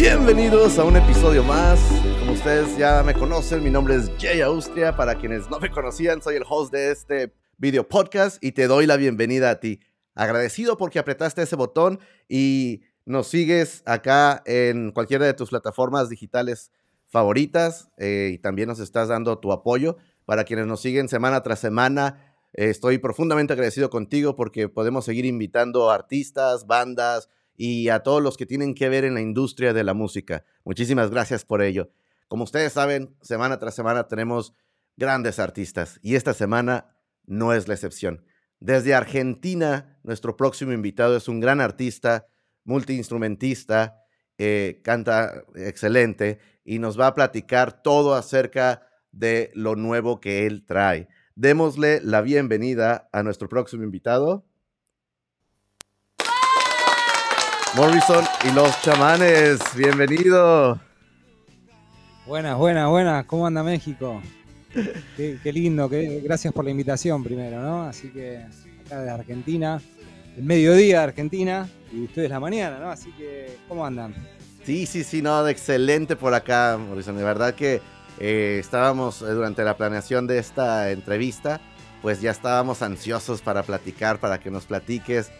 Bienvenidos a un episodio más. Como ustedes ya me conocen, mi nombre es Jay Austria. Para quienes no me conocían, soy el host de este video podcast y te doy la bienvenida a ti. Agradecido porque apretaste ese botón y nos sigues acá en cualquiera de tus plataformas digitales favoritas eh, y también nos estás dando tu apoyo. Para quienes nos siguen semana tras semana, eh, estoy profundamente agradecido contigo porque podemos seguir invitando artistas, bandas y a todos los que tienen que ver en la industria de la música. Muchísimas gracias por ello. Como ustedes saben, semana tras semana tenemos grandes artistas y esta semana no es la excepción. Desde Argentina, nuestro próximo invitado es un gran artista, multiinstrumentista, eh, canta excelente y nos va a platicar todo acerca de lo nuevo que él trae. Démosle la bienvenida a nuestro próximo invitado. Morrison y los chamanes, bienvenido. Buenas, buenas, buenas. ¿Cómo anda México? Qué, lindo, gracias por la invitación primero, ¿no? Así que acá de Argentina, el mediodía de Argentina y ustedes la mañana, ¿no? Así que, ¿cómo andan? Sí, sí, sí, no, excelente por acá, Morrison. De verdad que eh, estábamos eh, durante la planeación de esta entrevista, pues ya estábamos ansiosos para platicar, para que nos platiques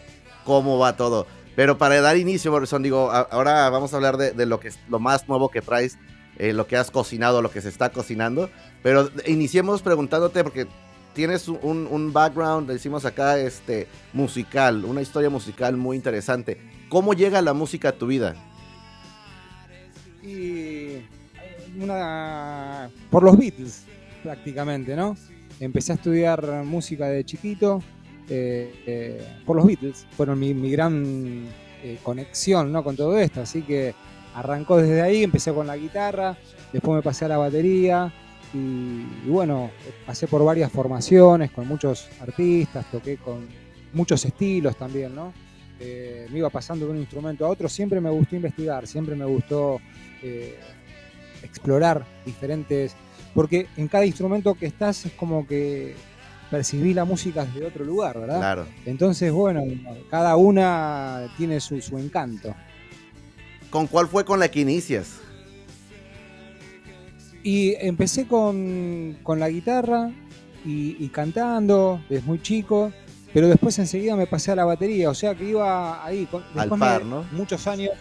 cómo va todo. Pero para dar inicio, Morrison, digo, ahora vamos a hablar de, lo, que, lo más nuevo que traes, eh, lo que has cocinado, lo que se está cocinando. Pero iniciemos preguntándote, porque tienes un, un, background, decimos acá, este, musical, una historia musical muy interesante. ¿Cómo llega la música a tu vida? Y una, por los Beatles, prácticamente, ¿no? Empecé a estudiar música de chiquito por los Beatles. Fueron mi, gran eh, conexión ¿no? con todo esto, así que arrancó desde ahí, empecé con la guitarra, después me pasé a la batería y, bueno, pasé por varias formaciones con muchos artistas, toqué con muchos estilos también, ¿no? me iba pasando de un instrumento a otro, siempre me gustó investigar, siempre me gustó explorar diferentes, porque en cada instrumento que estás es como que percibí la música desde otro lugar, ¿verdad? Claro. Entonces, bueno, cada una tiene su, encanto. ¿Con cuál fue con la que inicias? Y empecé con, la guitarra y, cantando desde muy chico, pero después enseguida me pasé a la batería, o sea que iba ahí. Al par, ¿no? Muchos años,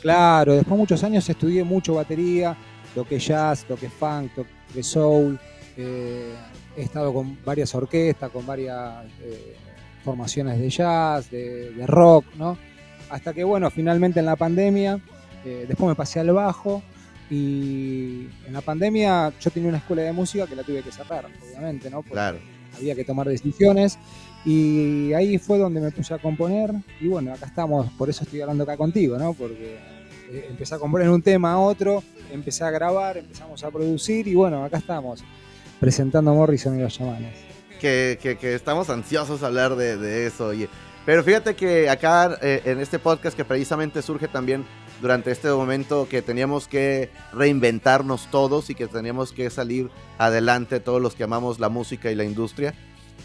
claro, después muchos años estudié mucho batería, toqué jazz, toqué funk, toqué soul. Eh, he estado con varias orquestas, con varias eh, formaciones de jazz, de, rock, ¿no? Hasta que, bueno, finalmente en la pandemia, eh, después me pasé al bajo y en la pandemia yo tenía una escuela de música que la tuve que cerrar, obviamente, ¿no? claro. Había que tomar decisiones y ahí fue donde me puse a componer y bueno, acá estamos, por eso estoy hablando acá contigo, ¿no? Porque empecé a componer un tema a otro, empecé a grabar, empezamos a producir y bueno, acá estamos presentando a Morrison y los chamanes. Que, que, estamos ansiosos a hablar de, eso. Oye. Pero fíjate que acá eh, en este podcast que precisamente surge también durante este momento que teníamos que reinventarnos todos y que teníamos que salir adelante todos los que amamos la música y la industria.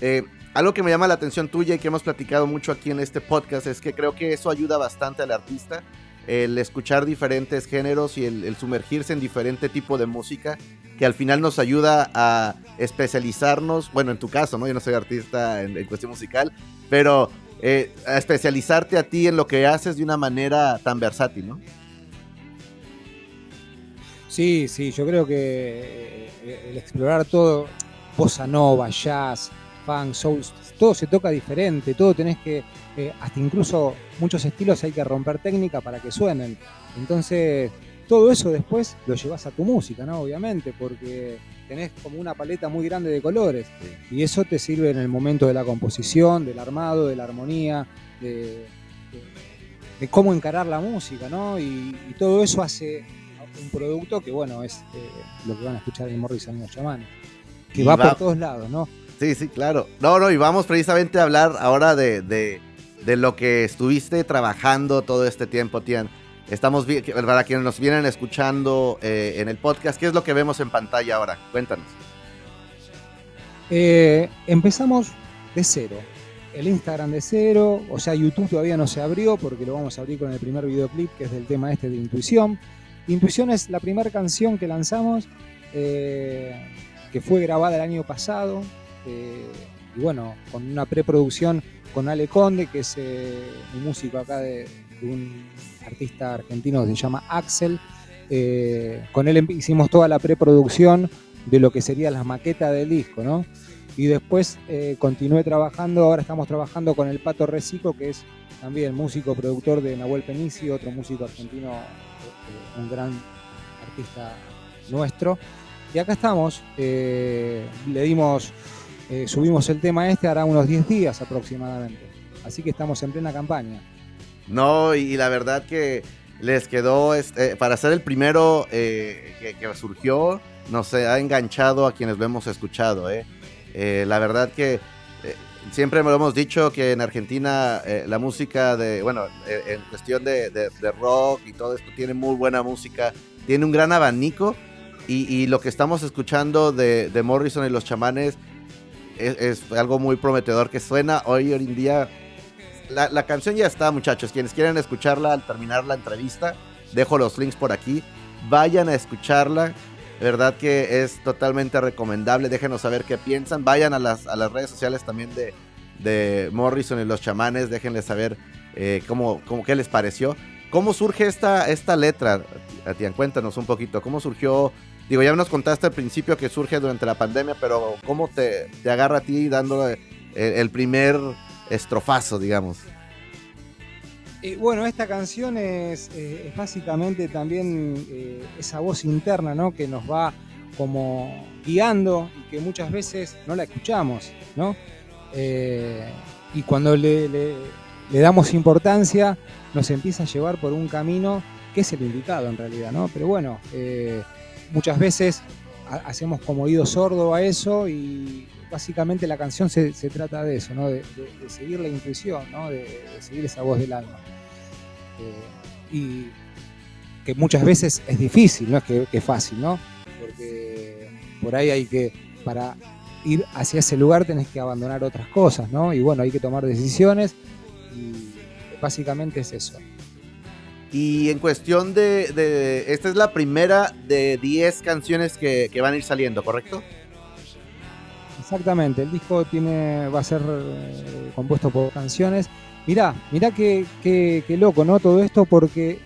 Eh, algo que me llama la atención tuya y que hemos platicado mucho aquí en este podcast es que creo que eso ayuda bastante al artista el escuchar diferentes géneros y el, sumergirse en diferente tipo de música, que al final nos ayuda a especializarnos, bueno, en tu caso, ¿no? Yo no soy artista en, cuestión musical, pero eh, a especializarte a ti en lo que haces de una manera tan versátil, ¿no? Sí, sí, yo creo que eh, el explorar todo, bossa nova, jazz, funk, soul, todo se toca diferente, todo tenés que, eh, hasta incluso muchos estilos hay que romper técnica para que suenen. Entonces, todo eso después lo llevas a tu música, ¿no? Obviamente, porque tenés como una paleta muy grande de colores. Y eso te sirve en el momento de la composición, del armado, de la armonía, de, cómo encarar la música, ¿no? Y, todo eso hace un producto que, bueno, es eh, lo que van a escuchar en Morrison y los chamanes. Que va por todos lados, ¿no? Sí, sí, claro. No, no, y vamos precisamente a hablar ahora de, de, lo que estuviste trabajando todo este tiempo, Tian. Estamos, para quienes nos vienen escuchando eh, en el podcast, ¿qué es lo que vemos en pantalla ahora? Cuéntanos. Eh, empezamos de cero. el Instagram de cero, o sea, YouTube todavía no se abrió porque lo vamos a abrir con el primer videoclip que es del tema este de Intuición. Intuición es la primera canción que lanzamos, eh, que fue grabada el año pasado, eh, y bueno, con una preproducción con Ale Conde, que es eh, un músico acá de, un artista argentino que se llama Axel. con él hicimos toda la preproducción de lo que sería la maqueta del disco, ¿no? Y después continué trabajando, ahora estamos trabajando con el Pato Recico, que es también músico, productor de Nahuel Penici, otro músico argentino un gran artista nuestro. Y acá estamos, eh, le dimos, eh, subimos el tema este hará unos 10 días aproximadamente. Así que estamos en plena campaña. No, y, la verdad que les quedó, este, para ser el primero eh, que, surgió, nos ha enganchado a quienes lo hemos escuchado. la verdad que siempre me lo hemos dicho que en Argentina eh, la música de, bueno, eh, en cuestión de, rock y todo esto tiene muy buena música, tiene un gran abanico y, lo que estamos escuchando de, Morrison y los chamanes es, algo muy prometedor que suena hoy, hoy en día. La, la canción ya está, muchachos. Quienes quieren escucharla al terminar la entrevista, dejo los links por aquí. Vayan a escucharla verdad que es totalmente recomendable. Déjenos saber qué piensan. Vayan a las, a las redes sociales también de, de Morrison y los chamanes. Déjenles saber eh, cómo, cómo, qué les pareció. ¿Cómo surge esta, esta letra, Atian? Cuéntanos un poquito. ¿Cómo surgió? Digo, ya nos contaste al principio que surge durante la pandemia, pero ¿cómo te, te agarra a ti dando el primer estrofazo, digamos? bueno, esta canción es, eh, básicamente también eh, esa voz interna, ¿no? Que nos va como guiando y que muchas veces no la escuchamos, ¿no? Eh, y cuando le, damos importancia, nos empieza a llevar por un camino que es el indicado en realidad, ¿no? Pero bueno, muchas veces hacemos como oído sordo a eso y básicamente la canción se, trata de eso, ¿no? De, seguir la intuición, ¿no? de seguir esa voz del alma. Eh, y que muchas veces es difícil, no es que, fácil, ¿no? Porque por ahí hay que, para ir hacia ese lugar tenés que abandonar otras cosas, ¿no? Y bueno, hay que tomar decisiones y básicamente es eso. Y en cuestión de, esta es la primera de 10 canciones que, van a ir saliendo, ¿correcto? Exactamente, el disco tiene, va a ser eh, compuesto por canciones Mirá, mirá qué, qué, loco, ¿no? Todo esto porque eh,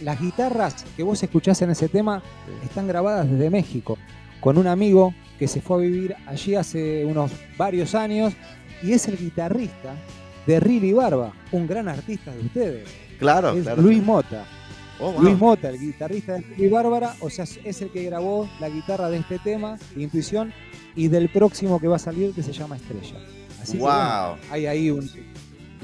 las guitarras que vos escuchás en ese tema están grabadas desde México, con un amigo que se fue a vivir allí hace unos varios años y es el guitarrista de Rili Barba, un gran artista de ustedes. Claro, es claro. Luis Mota. Oh, Luis Mota, el guitarrista de Rili Bárbara, o sea, es el que grabó la guitarra de este tema, de Intuición, y del próximo que va a salir que se llama Estrella. Así wow. que hay ahí un,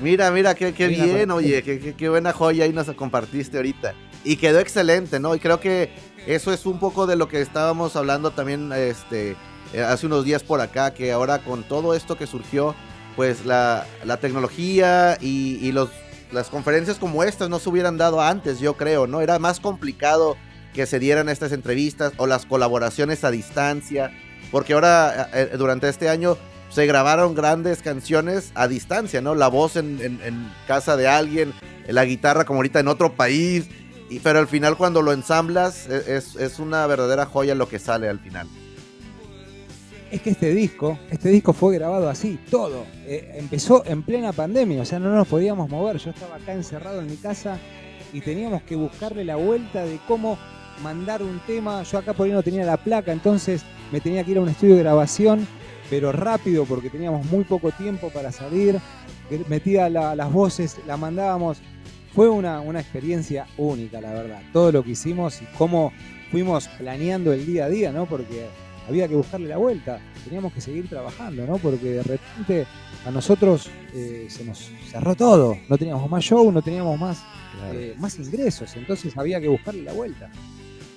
Mira, mira, qué, qué bien, oye, qué, qué, buena joya ahí nos compartiste ahorita. Y quedó excelente, ¿no? Y creo que eso es un poco de lo que estábamos hablando también este, eh, hace unos días por acá, que ahora con todo esto que surgió, pues la, la tecnología y, y, los, las conferencias como estas no se hubieran dado antes, yo creo, ¿no? Era más complicado que se dieran estas entrevistas o las colaboraciones a distancia, porque ahora eh, eh, durante este año se grabaron grandes canciones a distancia, ¿no? La voz en, casa de alguien, la guitarra como ahorita en otro país, y, pero al final cuando lo ensamblas e, es, una verdadera joya lo que sale al final. Es que este disco, este disco fue grabado así, todo. Eh, empezó en plena pandemia, o sea, no nos podíamos mover. Yo estaba acá encerrado en mi casa y teníamos que buscarle la vuelta de cómo mandar un tema. Yo acá por ahí no tenía la placa, entonces me tenía que ir a un estudio de grabación pero rápido porque teníamos muy poco tiempo para salir. Metía las voces, la mandábamos. Fue una, experiencia única, la verdad. Todo lo que hicimos y cómo fuimos planeando el día a día, ¿no? Porque había que buscarle la vuelta. Teníamos que seguir trabajando, ¿no? Porque de repente a nosotros eh, se nos cerró todo. No teníamos más show, no teníamos más, eh, más ingresos. Entonces había que buscarle la vuelta.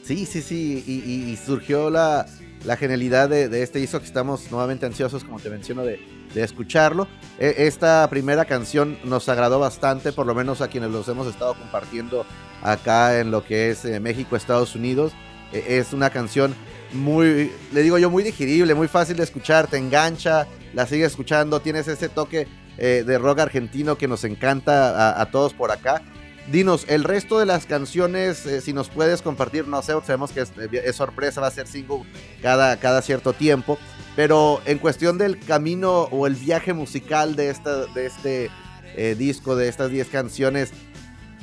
Sí, sí, sí. y surgió la, la genialidad de, este disco que estamos nuevamente ansiosos, como te menciono, de, escucharlo. E, esta primera canción nos agradó bastante, por lo menos a quienes los hemos estado compartiendo acá en lo que es eh, México, Estados Unidos. E, es una canción muy, le digo yo, muy digerible, muy fácil de escuchar, te engancha, la sigues escuchando, tienes ese toque eh, de rock argentino que nos encanta a, todos por acá. Dinos, el resto de las canciones, eh, si nos puedes compartir, no sé, sabemos que es, sorpresa, va a ser single cada, cada cierto tiempo, pero en cuestión del camino o el viaje musical de, esta, de este eh, disco, de estas 10 canciones,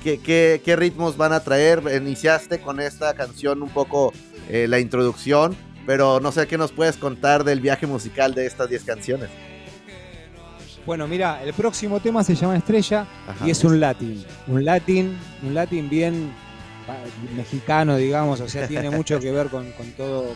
¿qué, ¿qué, ritmos van a traer? Iniciaste con esta canción un poco la introducción, pero no sé qué nos puedes contar del viaje musical de estas 10 canciones. Bueno, mira, el próximo tema se llama Estrella y es un latín. Un latín, un latín bien mexicano, digamos, o sea, tiene mucho que ver con, todo,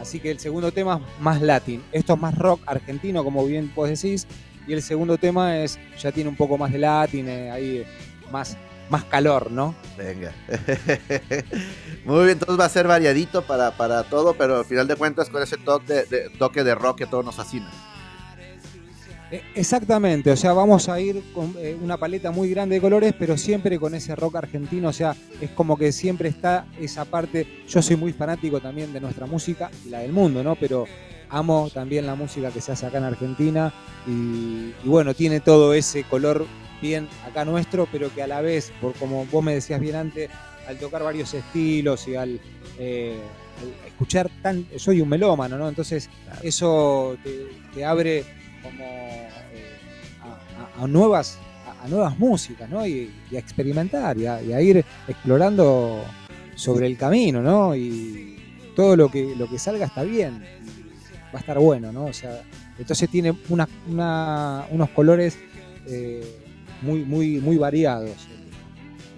Así que el segundo tema es más latín. Esto es más rock argentino, como bien vos decís. Y el segundo tema es ya tiene un poco más de latín, eh, ahí más, más calor, ¿no? Venga. Muy bien, entonces va a ser variadito para, para todo, pero al final de cuentas con ese toque de, toque de rock que todos nos fascina. Eh, exactamente, o sea, vamos a ir con eh, una paleta muy grande de colores, pero siempre con ese rock argentino, o sea, es como que siempre está esa parte, yo soy muy fanático también de nuestra música y la del mundo, ¿no? Pero amo también la música que se hace acá en Argentina y, bueno, tiene todo ese color bien acá nuestro, pero que a la vez, por como vos me decías bien antes, al tocar varios estilos y al, eh, escuchar tan, soy un melómano, ¿no? Entonces eso te abre como eh, a, nuevas a, nuevas músicas, ¿no? Y, a experimentar y a, ir explorando sobre el camino, ¿no? Y todo lo que lo que salga está bien, va a estar bueno, ¿no? O sea, entonces tiene una, unos colores eh, muy muy muy variados.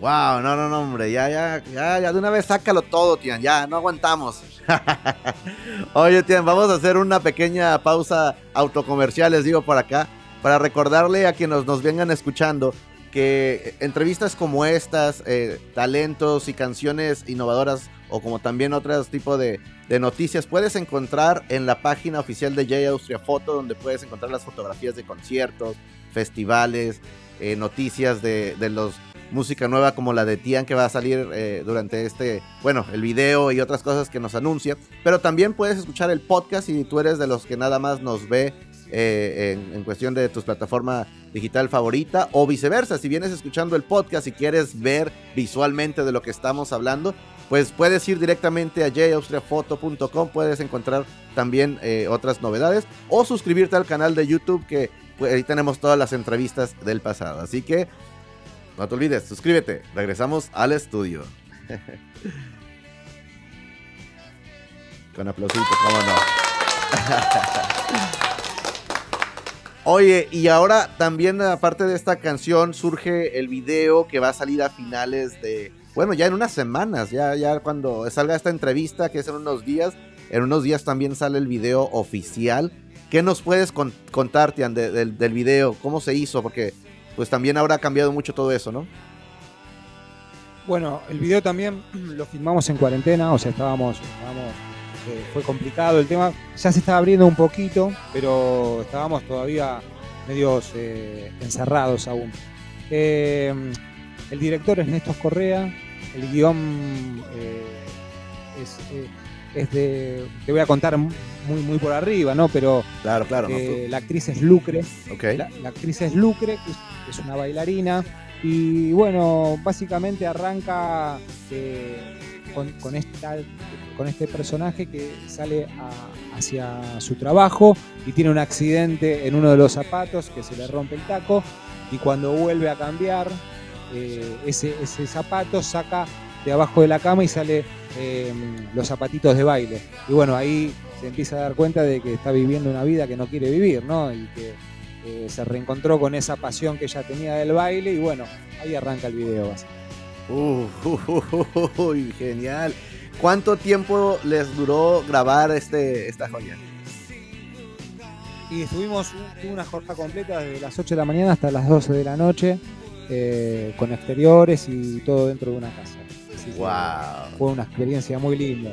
Wow, no, no, no, hombre, ya, ya, ya, ya, de una vez sácalo todo, Tian, ya, no aguantamos. Oye, Tian, vamos a hacer una pequeña pausa autocomercial, les digo por acá, para recordarle a quienes nos, vengan escuchando que entrevistas como estas, eh, talentos y canciones innovadoras, o como también otros tipos de, noticias, puedes encontrar en la página oficial de J Austria Foto, donde puedes encontrar las fotografías de conciertos, festivales, eh, noticias de, de los música nueva como la de Tian que va a salir eh, durante este, bueno, el video y otras cosas que nos anuncia. Pero también puedes escuchar el podcast si tú eres de los que nada más nos ve eh, en, cuestión de tu plataforma digital favorita o viceversa. Si vienes escuchando el podcast y quieres ver visualmente de lo que estamos hablando, pues puedes ir directamente a jaustriafoto.com, puedes encontrar también otras novedades o suscribirte al canal de YouTube que pues, ahí tenemos todas las entrevistas del pasado. Así que no te olvides, suscríbete. Regresamos al estudio. Con aplausitos, cómo. Oye, y ahora también aparte de esta canción surge el video que va a salir a finales de, bueno, ya en unas semanas, ya, ya cuando salga esta entrevista, que es en unos días, en unos días también sale el video oficial. ¿Qué nos puedes contar, Tian, del video? ¿Cómo se hizo? Porque pues también habrá cambiado mucho todo eso, ¿no? Bueno, el video también lo filmamos en cuarentena, o sea, estábamos, eh, fue complicado el tema, ya se estaba abriendo un poquito, pero estábamos todavía medios eh, encerrados aún. Eh, el director es Néstor Correa, el guion es, te voy a contar muy, muy por arriba, ¿no? Pero claro, claro, la actriz es Lucre, la, la, actriz es Lucre, es una bailarina. Y bueno, básicamente arranca eh, con, esta, con este personaje que sale hacia su trabajo y tiene un accidente en uno de los zapatos que se le rompe el taco y cuando vuelve a cambiar eh, ese, ese, zapato saca de abajo de la cama y sale eh, los zapatitos de baile. Y bueno, ahí se empieza a dar cuenta de que está viviendo una vida que no quiere vivir, ¿no? Y que eh, se reencontró con esa pasión que ella tenía del baile y bueno, ahí arranca el video. Uy, genial. ¿Cuánto tiempo les duró grabar este, esta joya? Y estuvimos una jornada completa desde las 8 de la mañana hasta las 12 de la noche, eh, con exteriores y todo dentro de una casa. Wow. Fue una experiencia muy linda.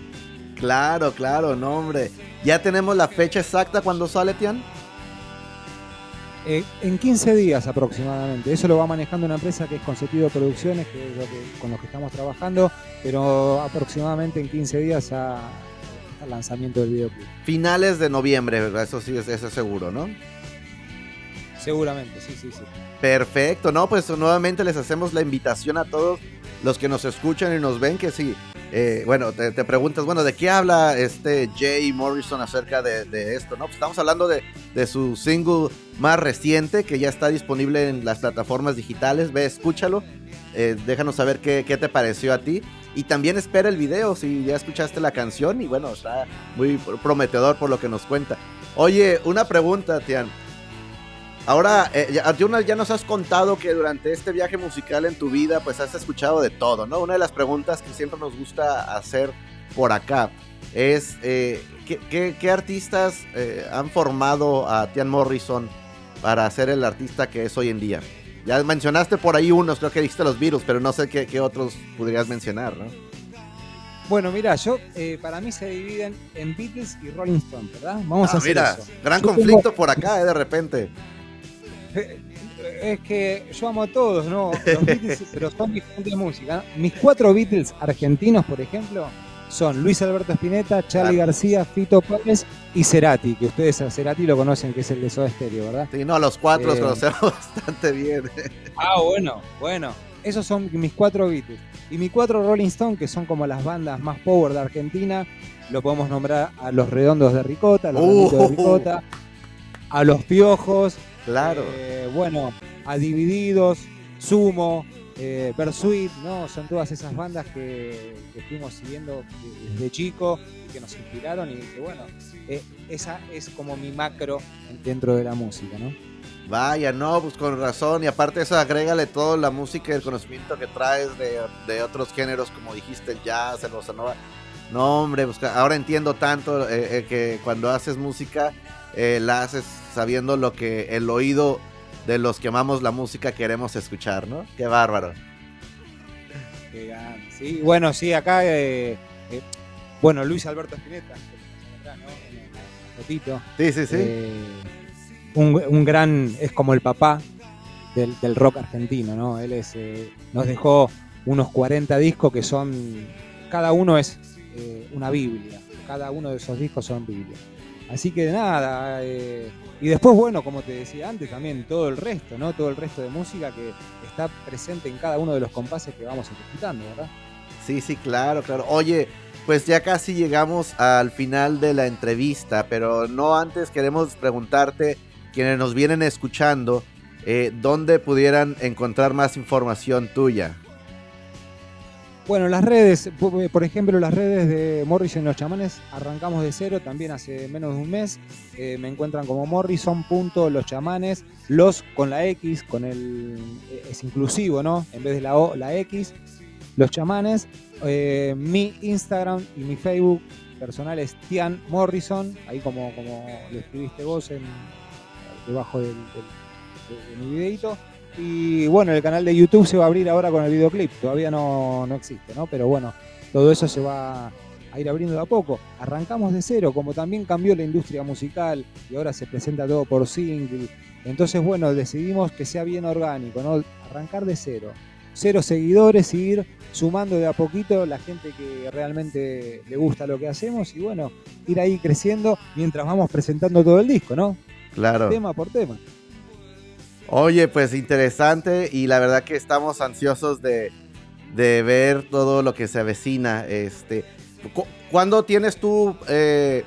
Claro, claro, no hombre. ¿Ya tenemos la fecha exacta cuando sale, Tian? Eh, en 15 días aproximadamente. Eso lo va manejando una empresa que es Consentido Producciones, que es lo que, con los que estamos trabajando, pero aproximadamente en 15 días a, al lanzamiento del videoclip. Finales de noviembre, eso sí, es, eso seguro, ¿no? Seguramente, sí, sí, sí. Perfecto, no, pues nuevamente les hacemos la invitación a todos los que nos escuchan y nos ven que sí. Eh, bueno, te, preguntas, bueno, ¿de qué habla este Jay Morrison acerca de, esto? No, pues estamos hablando de, su single más reciente que ya está disponible en las plataformas digitales. Ve, escúchalo. Eh, déjanos saber qué, qué te pareció a ti. Y también espera el video si ya escuchaste la canción. Y bueno, está muy prometedor por lo que nos cuenta. Oye, una pregunta, Tian. Ahora, eh, ya, ya, nos has contado que durante este viaje musical en tu vida, pues has escuchado de todo, ¿no? Una de las preguntas que siempre nos gusta hacer por acá es, eh, ¿qué, artistas eh, han formado a Tian Morrison para ser el artista que es hoy en día? Ya mencionaste por ahí unos, creo que dijiste los virus, pero no sé qué, otros podrías mencionar, ¿no? Bueno, mira, yo para mí se dividen en Beatles y Rolling Stone, ¿verdad? Vamos ah, a hacer mira, gran conflicto por acá, de repente. Es que yo amo a todos, ¿no? Los Beatles, pero son diferentes música. Mis cuatro Beatles argentinos, por ejemplo, son Luis Alberto Spinetta, Charlie García, Fito Páez y Cerati, que ustedes a Cerati lo conocen, que es el de Soda Stereo, ¿verdad? Sí, no, los cuatro los eh, conocemos bastante bien. Ah, bueno, bueno. Esos son mis cuatro Beatles. Y mis cuatro Rolling Stone, que son como las bandas más power de Argentina, lo podemos nombrar a Los Redondos de Ricota, a Los Redondos de uh. Ricota, a Los Piojos, Claro. Eh, bueno, a Divididos, Sumo, eh, Bersuit, ¿no? Son todas esas bandas que, que, fuimos siguiendo desde chico y que nos inspiraron y que bueno, eh, esa es como mi macro dentro de la música, ¿no? Vaya, no, pues con razón. Y aparte eso, agrégale todo la música y el conocimiento que traes de, otros géneros, como dijiste, el jazz, el bossa nova. No, hombre, pues ahora entiendo tanto eh, que cuando haces música, la haces sabiendo lo que el oído de los que amamos la música queremos escuchar, ¿no? Qué bárbaro. Sí, bueno, sí, acá, eh, eh, bueno, Luis Alberto Spinetta, Fotito. Sí, sí, sí. Eh, un, gran, es como el papá del, rock argentino, ¿no? Él es, nos dejó unos 40 discos que son, cada uno es una Biblia, cada uno de esos discos son Biblia. Así que nada, y después, bueno, como te decía antes, también todo el resto, ¿no? Todo el resto de música que está presente en cada uno de los compases que vamos ejecutando, ¿verdad? Sí, sí, claro, claro. Oye, pues ya casi llegamos al final de la entrevista, pero no antes queremos preguntarte, quienes nos vienen escuchando, eh, ¿dónde pudieran encontrar más información tuya? Bueno, las redes, por ejemplo, las redes de Morrison y los chamanes, arrancamos de cero también hace menos de un mes. Eh, me encuentran como morrison.loschamanes, los con la X, con el es inclusivo, ¿no? En vez de la O, la X, los chamanes. Eh, mi Instagram y mi Facebook personal es Tian Morrison, ahí como, como lo escribiste vos en, debajo del, de mi videito. Y bueno, el canal de YouTube se va a abrir ahora con el videoclip. Todavía no, existe, ¿no? Pero bueno, todo eso se va a ir abriendo de a poco. Arrancamos de cero, como también cambió la industria musical y ahora se presenta todo por single. Entonces, bueno, decidimos que sea bien orgánico, ¿no? Arrancar de cero. Cero seguidores y ir sumando de a poquito la gente que realmente le gusta lo que hacemos y bueno, ir ahí creciendo mientras vamos presentando todo el disco, ¿no? Claro. Tema por tema. Oye, pues interesante y la verdad que estamos ansiosos de, ver todo lo que se avecina. Este, ¿Cuándo tienes tú eh,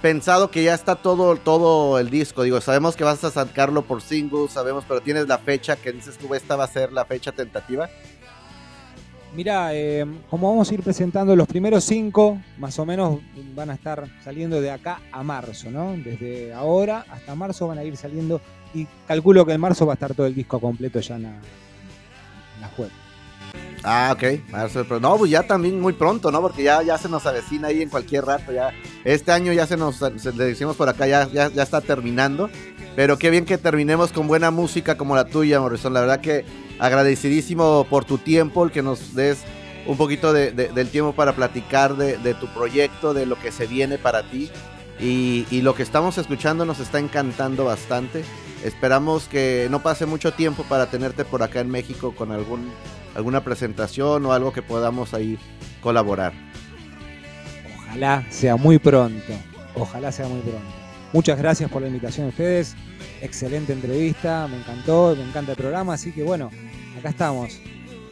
pensado que ya está todo, todo el disco? Digo, sabemos que vas a sacarlo por single, sabemos, pero tienes la fecha que dices tú, esta va a ser la fecha tentativa. Mira, eh, como vamos a ir presentando los primeros cinco, más o menos van a estar saliendo de acá a marzo, ¿no? Desde ahora hasta marzo van a ir saliendo y calculo que en marzo va a estar todo el disco completo ya en la, web. Ah, ok. Marzo, pero no, pues ya también muy pronto, ¿no? Porque ya, ya se nos avecina ahí en cualquier rato. Ya este año ya se nos, le decimos por acá, ya, ya, está terminando. Pero qué bien que terminemos con buena música como la tuya, Morrison. La verdad que agradecidísimo por tu tiempo, el que nos des un poquito de, del tiempo para platicar de, de, tu proyecto, de lo que se viene para ti. Y, y, lo que estamos escuchando nos está encantando bastante. Esperamos que no pase mucho tiempo para tenerte por acá en México con algún, alguna presentación o algo que podamos ahí colaborar. Ojalá sea muy pronto. Ojalá sea muy pronto. muchas gracias por la invitación a ustedes. Excelente entrevista, me encantó, me encanta el programa, así que bueno, acá estamos,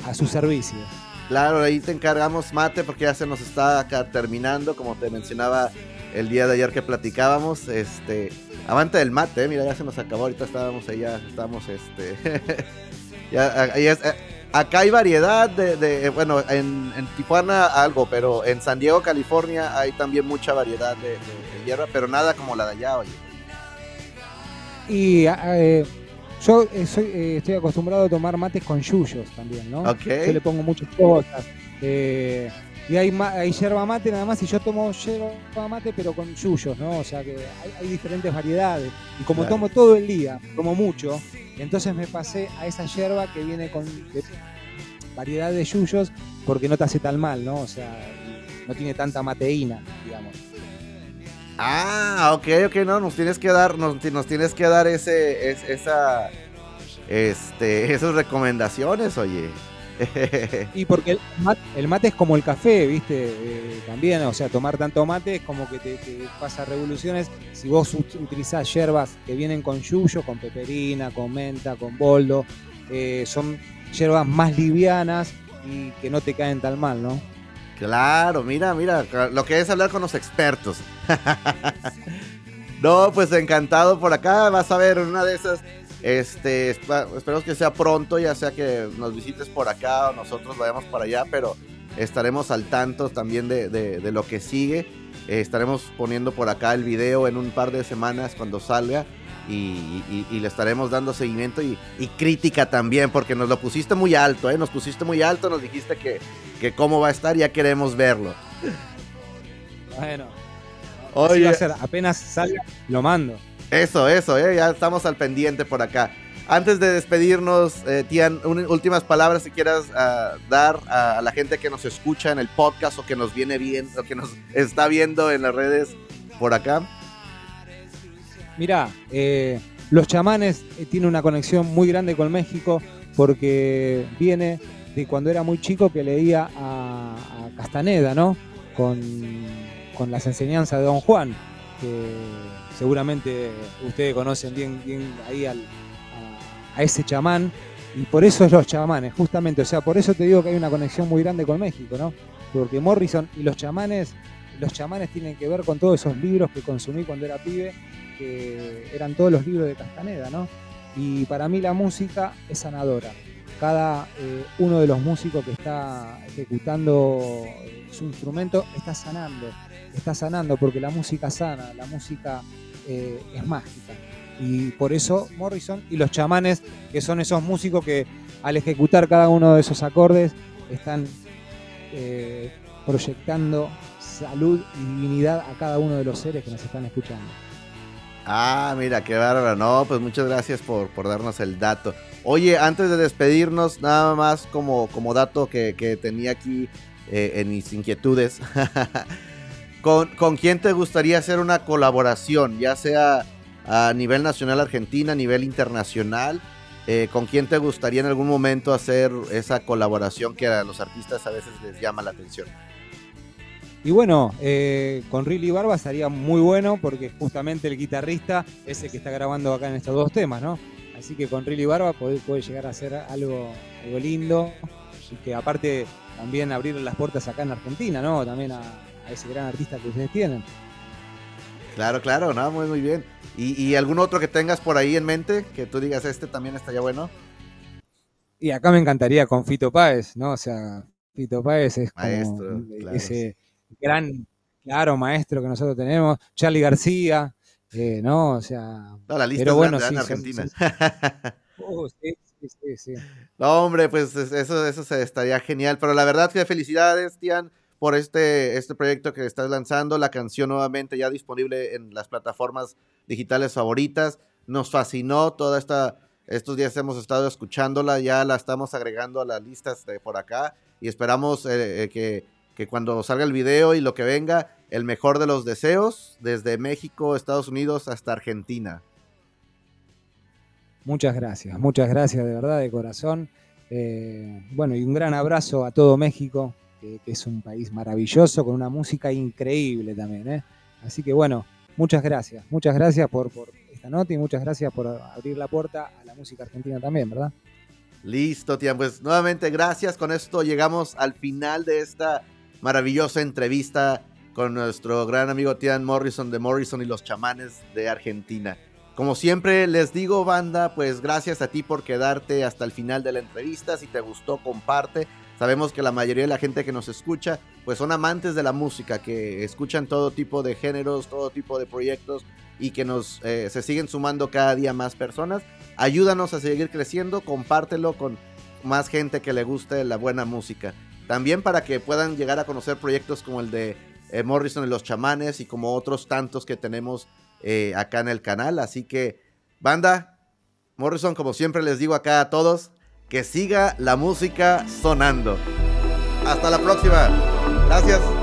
a su servicio. Claro, ahí te encargamos mate porque ya se nos está acá terminando, como te mencionaba el día de ayer que platicábamos, este, avante del mate, eh, mira, ya se nos acabó, ahorita estábamos ahí, ya estamos, este, ya, eh, acá hay variedad de, bueno, en, Tijuana algo, pero en San Diego, California hay también mucha variedad de, hierba, pero nada como la de allá, oye. Y eh, yo soy, estoy acostumbrado a tomar mates con yuyos también, ¿no? Yo le pongo muchas cosas. Eh, y hay, hay yerba mate nada más y yo tomo yerba mate pero con yuyos, ¿no? O sea que hay, diferentes variedades. Y como tomo todo el día, tomo mucho, entonces me pasé a esa yerba que viene con variedad de yuyos porque no te hace tan mal, ¿no? O sea, no tiene tanta mateína, digamos. Ah, ok, ok, no, nos tienes que dar, nos, tienes que dar ese, esa, este, esas recomendaciones, oye. y porque el mate, es como el café, ¿viste? Eh, también, o sea, tomar tanto mate es como que te, pasa revoluciones. Si vos utilizás hierbas que vienen con yuyo, con peperina, con menta, con boldo, eh, son hierbas más livianas y que no te caen tan mal, ¿no? Claro, mira, mira, lo que es hablar con los expertos. no, pues encantado por acá, vas a ver una de esas este, esperemos que sea pronto, ya sea que nos visites por acá o nosotros vayamos para allá, pero estaremos al tanto también de, lo que sigue. Eh, estaremos poniendo por acá el video en un par de semanas cuando salga y, le estaremos dando seguimiento y, crítica también, porque nos lo pusiste muy alto, ¿eh? Nos pusiste muy alto, nos dijiste que, que cómo va a estar, ya queremos verlo. Bueno, Oye, apenas salga, lo mando. Eso, eso, eh, ya estamos al pendiente por acá. Antes de despedirnos, eh, Tian, últimas palabras si quieras ah, dar a, la gente que nos escucha en el podcast o que nos viene bien, o que nos está viendo en las redes por acá. Mira, eh, los chamanes eh, tienen una conexión muy grande con México porque viene de cuando era muy chico que leía a, Castaneda, ¿no? Con, las enseñanzas de Don Juan, seguramente ustedes conocen bien, ahí a, ese chamán, y por eso es los chamanes, justamente, o sea, por eso te digo que hay una conexión muy grande con México, ¿no? Porque Morrison y los chamanes, los chamanes tienen que ver con todos esos libros que consumí cuando era pibe, que eran todos los libros de Castaneda, ¿no? Y para mí la música es sanadora. Cada eh, uno de los músicos que está ejecutando su instrumento está sanando, está sanando porque la música sana, la música eh, es mágica. Y por eso Morrison y los chamanes, que son esos músicos que al ejecutar cada uno de esos acordes están eh, proyectando salud y divinidad a cada uno de los seres que nos están escuchando. Ah, mira, qué bárbaro. No, pues muchas gracias por, darnos el dato. Oye, antes de despedirnos, nada más como, como dato que, tenía aquí eh, en mis inquietudes. ¿Con, quién te gustaría hacer una colaboración? Ya sea a nivel nacional Argentina, a nivel internacional. Eh, ¿Con quién te gustaría en algún momento hacer esa colaboración que a los artistas a veces les llama la atención? Y bueno, eh, con Riley Barba estaría muy bueno porque justamente el guitarrista es el que está grabando acá en estos dos temas, ¿no? Así que con Riley Barba puede, llegar a ser algo, algo lindo y que aparte también abrir las puertas acá en Argentina, ¿no? También a, a ese gran artista que ustedes tienen. Claro, claro, no, muy, muy bien. ¿Y, algún otro que tengas por ahí en mente que tú digas este también estaría bueno? Y acá me encantaría con Fito Páez, ¿no? O sea, Fito Páez es como ese gran, claro, maestro que nosotros tenemos. Charlie García, eh, ¿no? O sea. No, la lista pero bueno, sí, Argentina. Uh, sí, sí, sí, No, hombre, pues eso, eso estaría genial. Pero la verdad que felicidades, Tian por este, este proyecto que estás lanzando. La canción nuevamente ya disponible en las plataformas digitales favoritas. Nos fascinó toda esta... Estos días hemos estado escuchándola, ya la estamos agregando a las listas de por acá y esperamos eh, eh, que, que cuando salga el video y lo que venga, el mejor de los deseos, desde México, Estados Unidos hasta Argentina. Muchas gracias, muchas gracias de verdad, de corazón. Eh, bueno, y un gran abrazo a todo México, que, es un país maravilloso, con una música increíble también. ¿eh? Así que bueno, muchas gracias, muchas gracias por, por esta nota y muchas gracias por abrir la puerta a la música argentina también, ¿verdad? Listo, Tian. Pues nuevamente gracias. Con esto llegamos al final de esta maravillosa entrevista con nuestro gran amigo Tian Morrison de Morrison y los chamanes de Argentina. Como siempre les digo, banda, pues gracias a ti por quedarte hasta el final de la entrevista. Si te gustó, comparte. Sabemos que la mayoría de la gente que nos escucha, pues son amantes de la música, que escuchan todo tipo de géneros, todo tipo de proyectos y que nos eh, se siguen sumando cada día más personas. Ayúdanos a seguir creciendo, compártelo con más gente que le guste la buena música. También para que puedan llegar a conocer proyectos como el de eh, Morrison y los chamanes y como otros tantos que tenemos eh, acá en el canal. Así que, banda, Morrison, como siempre les digo acá a todos, que siga la música sonando. Hasta la próxima. Gracias.